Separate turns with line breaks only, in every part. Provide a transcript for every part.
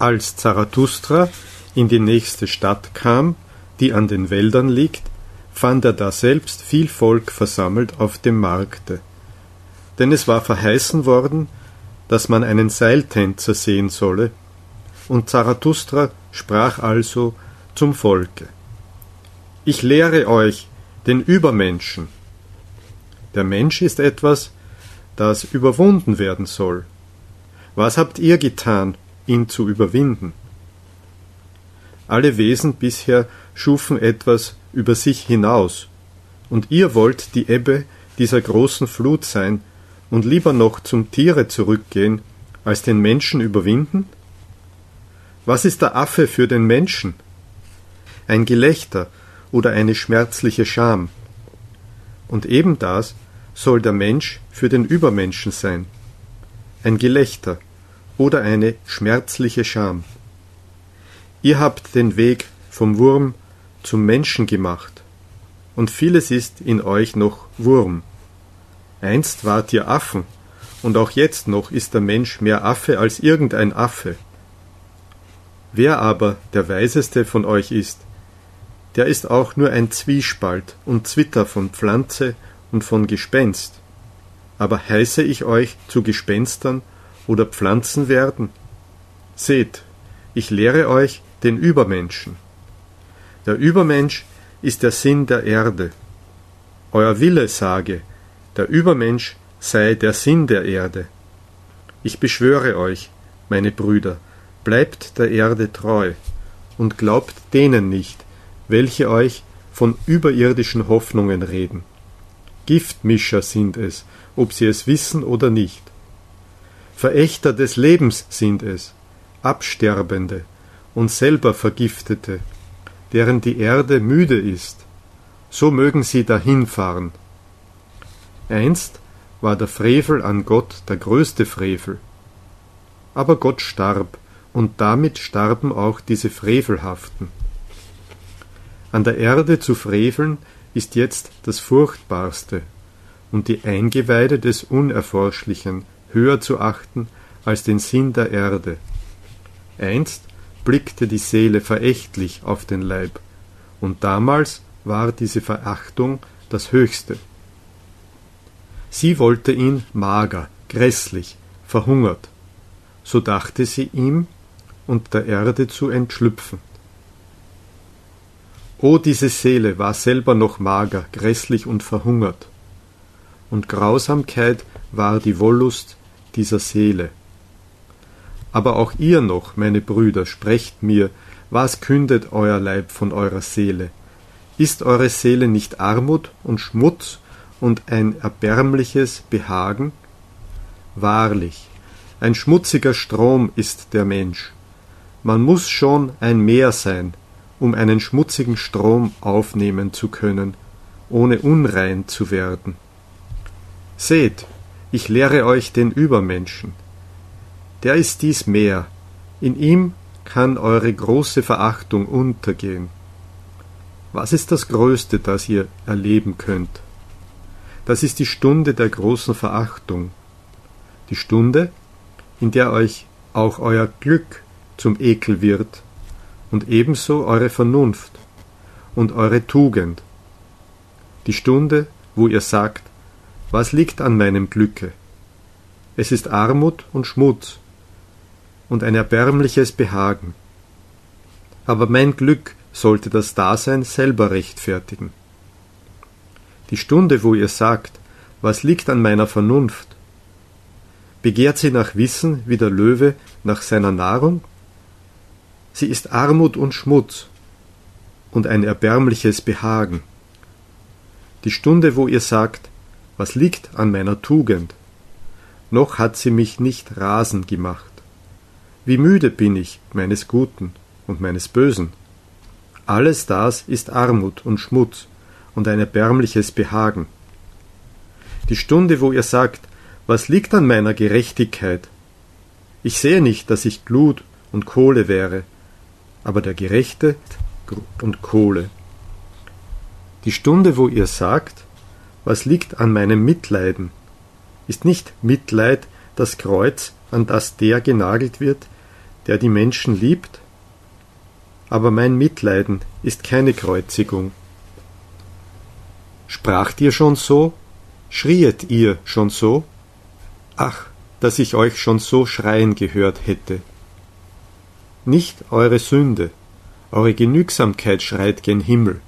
Als Zarathustra in die nächste Stadt kam, die an den Wäldern liegt, fand er daselbst viel Volk versammelt auf dem Markte. Denn es war verheißen worden, dass man einen Seiltänzer sehen solle, und Zarathustra sprach also zum Volke. Ich lehre euch den Übermenschen. Der Mensch ist etwas, das überwunden werden soll. Was habt ihr getan, ihn zu überwinden? Alle Wesen bisher schufen etwas über sich hinaus, und ihr wollt die Ebbe dieser großen Flut sein und lieber noch zum Tiere zurückgehen, als den Menschen überwinden? Was ist der Affe für den Menschen? Ein Gelächter oder eine schmerzliche Scham. Und eben das soll der Mensch für den Übermenschen sein. Ein Gelächter oder eine schmerzliche Scham. Ihr habt den Weg vom Wurm zum Menschen gemacht, und vieles ist in euch noch Wurm. Einst wart ihr Affen, und auch jetzt noch ist der Mensch mehr Affe als irgendein Affe. Wer aber der Weiseste von euch ist, der ist auch nur ein Zwiespalt und Zwitter von Pflanze und von Gespenst. Aber heiße ich euch zu Gespenstern oder Pflanzen werden? Seht, ich lehre euch den Übermenschen. Der Übermensch ist der Sinn der Erde. Euer Wille sage, der Übermensch sei der Sinn der Erde. Ich beschwöre euch, meine Brüder, bleibt der Erde treu und glaubt denen nicht, welche euch von überirdischen Hoffnungen reden. Giftmischer sind es, ob sie es wissen oder nicht. Verächter des Lebens sind es, Absterbende und selber Vergiftete, deren die Erde müde ist, so mögen sie dahinfahren. Einst war der Frevel an Gott der größte Frevel. Aber Gott starb, und damit starben auch diese Frevelhaften. An der Erde zu freveln ist jetzt das Furchtbarste, und die Eingeweide des Unerforschlichen höher zu achten als den Sinn der Erde. Einst blickte die Seele verächtlich auf den Leib, und damals war diese Verachtung das Höchste. Sie wollte ihn mager, grässlich, verhungert, so dachte sie ihm und der Erde zu entschlüpfen. O diese Seele war selber noch mager, grässlich und verhungert, und Grausamkeit war die Wollust dieser Seele. Aber auch ihr noch, meine Brüder, sprecht mir, was kündet euer Leib von eurer Seele? Ist eure Seele nicht Armut und Schmutz und ein erbärmliches Behagen? Wahrlich, ein schmutziger Strom ist der Mensch. Man muss schon ein Meer sein, um einen schmutzigen Strom aufnehmen zu können, ohne unrein zu werden. Seht, ich lehre euch den Übermenschen, der ist dies mehr, in ihm kann eure große Verachtung untergehen. Was ist das Größte, das ihr erleben könnt? Das ist die Stunde der großen Verachtung, die Stunde, in der euch auch euer Glück zum Ekel wird und ebenso eure Vernunft und eure Tugend, die Stunde, wo ihr sagt, was liegt an meinem Glücke? Es ist Armut und Schmutz, und ein erbärmliches Behagen. Aber mein Glück sollte das Dasein selber rechtfertigen. Die Stunde, wo ihr sagt, was liegt an meiner Vernunft? Begehrt sie nach Wissen wie der Löwe nach seiner Nahrung? Sie ist Armut und Schmutz und ein erbärmliches Behagen. Die Stunde, wo ihr sagt, was liegt an meiner Tugend? Noch hat sie mich nicht rasend gemacht. Wie müde bin ich meines Guten und meines Bösen. Alles das ist Armut und Schmutz und ein erbärmliches Behagen. Die Stunde, wo ihr sagt, was liegt an meiner Gerechtigkeit? Ich sehe nicht, dass ich Glut und Kohle wäre, aber der Gerechte und Kohle. Die Stunde, wo ihr sagt, was liegt an meinem Mitleiden, ist nicht Mitleid das Kreuz, an das der genagelt wird, der die Menschen liebt? Aber mein Mitleiden ist keine Kreuzigung. Spracht ihr schon so? Schrieet ihr schon so? Ach, dass ich euch schon so schreien gehört hätte. Nicht eure Sünde, eure Genügsamkeit schreit gen Himmel.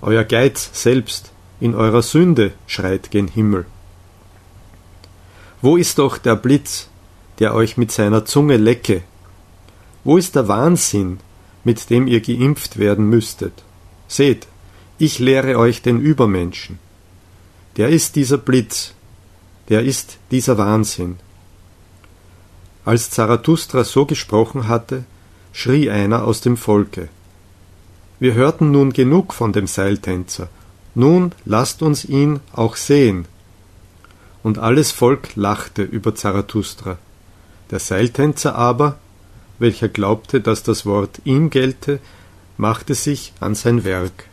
Euer Geiz selbst in eurer Sünde schreit gen Himmel. Wo ist doch der Blitz, der euch mit seiner Zunge lecke? Wo ist der Wahnsinn, mit dem ihr geimpft werden müsstet? Seht, ich lehre euch den Übermenschen. Der ist dieser Blitz, der ist dieser Wahnsinn. Als Zarathustra so gesprochen hatte, schrie einer aus dem Volke. Wir hörten nun genug von dem Seiltänzer, nun lasst uns ihn auch sehen, und alles Volk lachte über Zarathustra. Der Seiltänzer aber, welcher glaubte, dass das Wort ihm gelte, machte sich an sein Werk.